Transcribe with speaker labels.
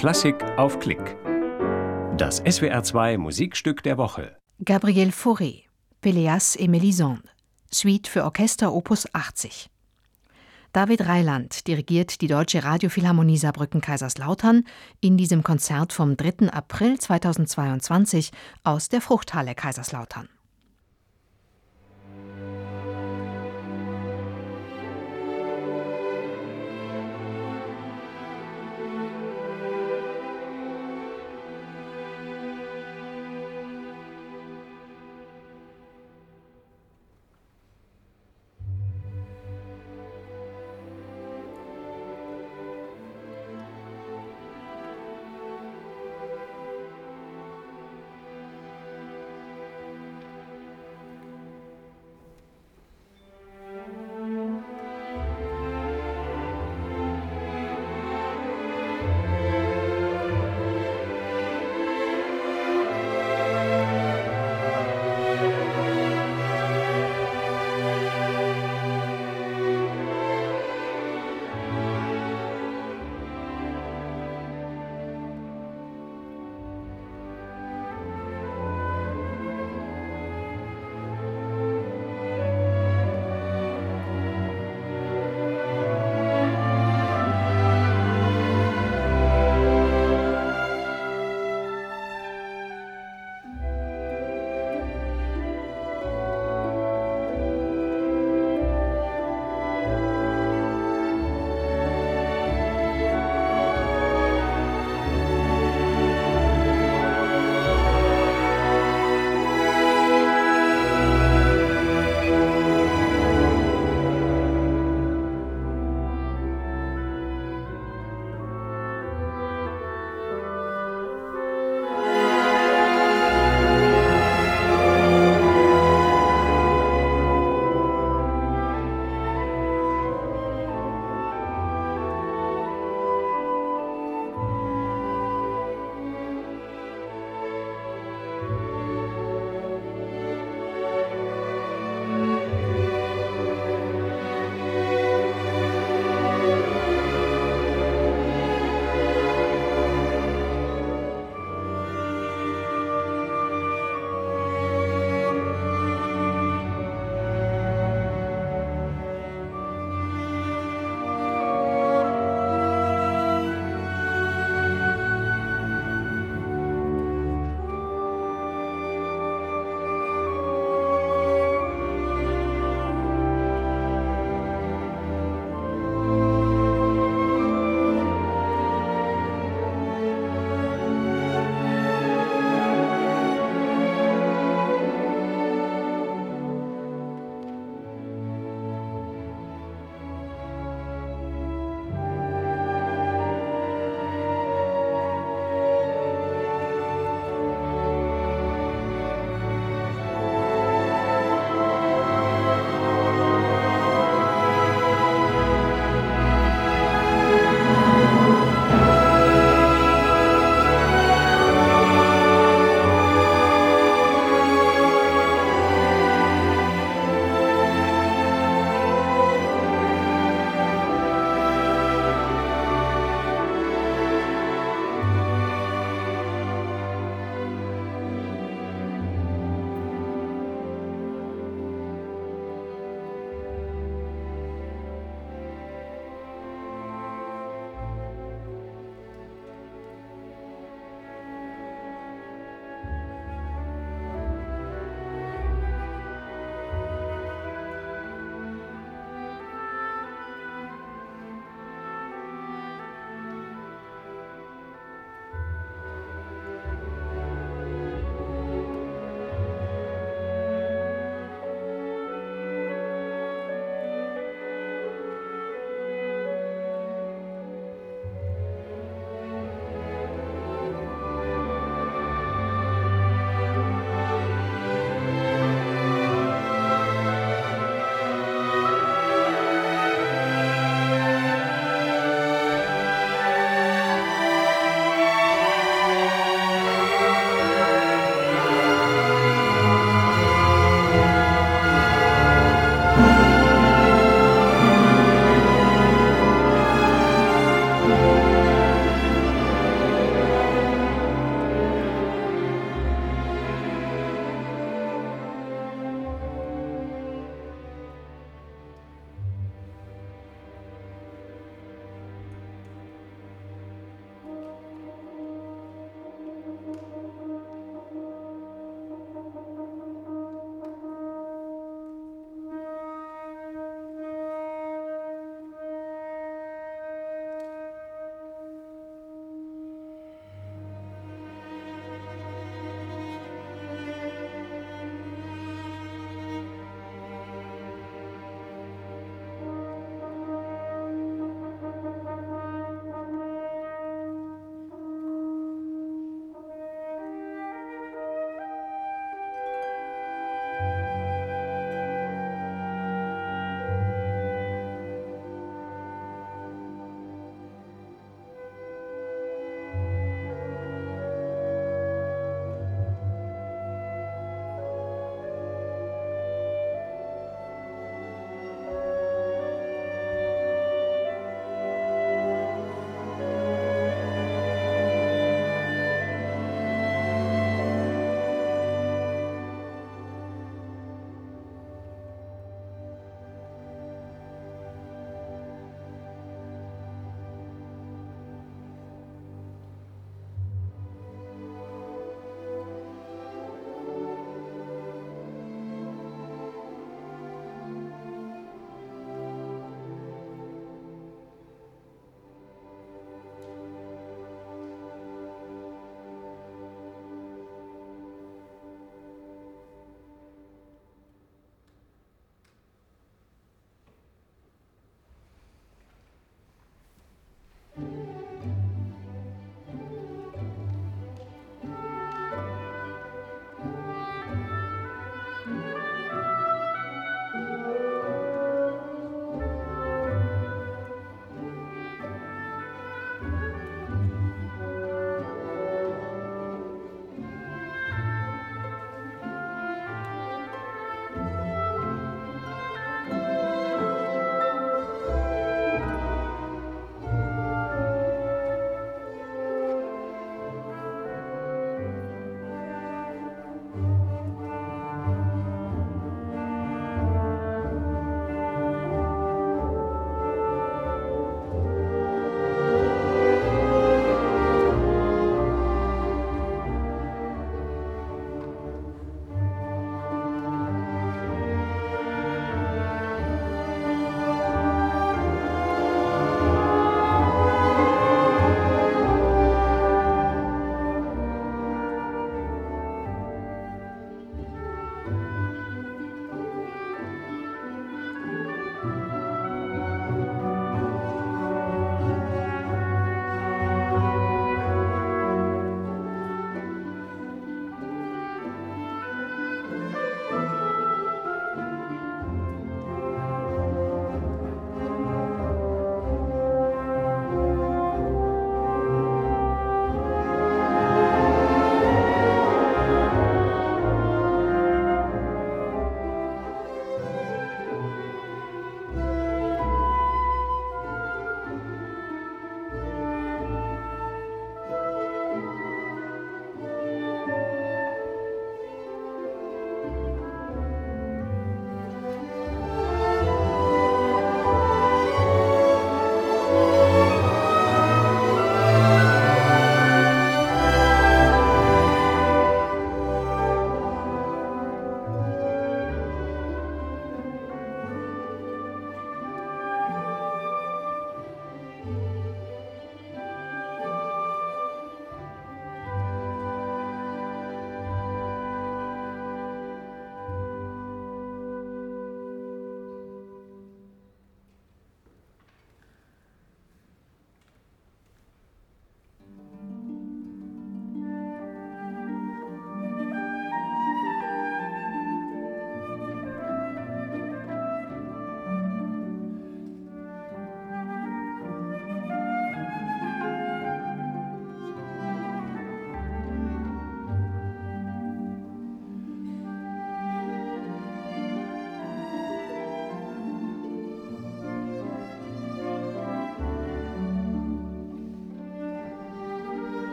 Speaker 1: Klassik auf Klick. Das SWR2 Musikstück der Woche.
Speaker 2: Gabriel Fauré, Péléas et Mélisande, Suite für Orchester Opus 80. David Reiland dirigiert die Deutsche Radiophilharmonie Saarbrücken-Kaiserslautern in diesem Konzert vom 3. April 2022 aus der Fruchthalle Kaiserslautern.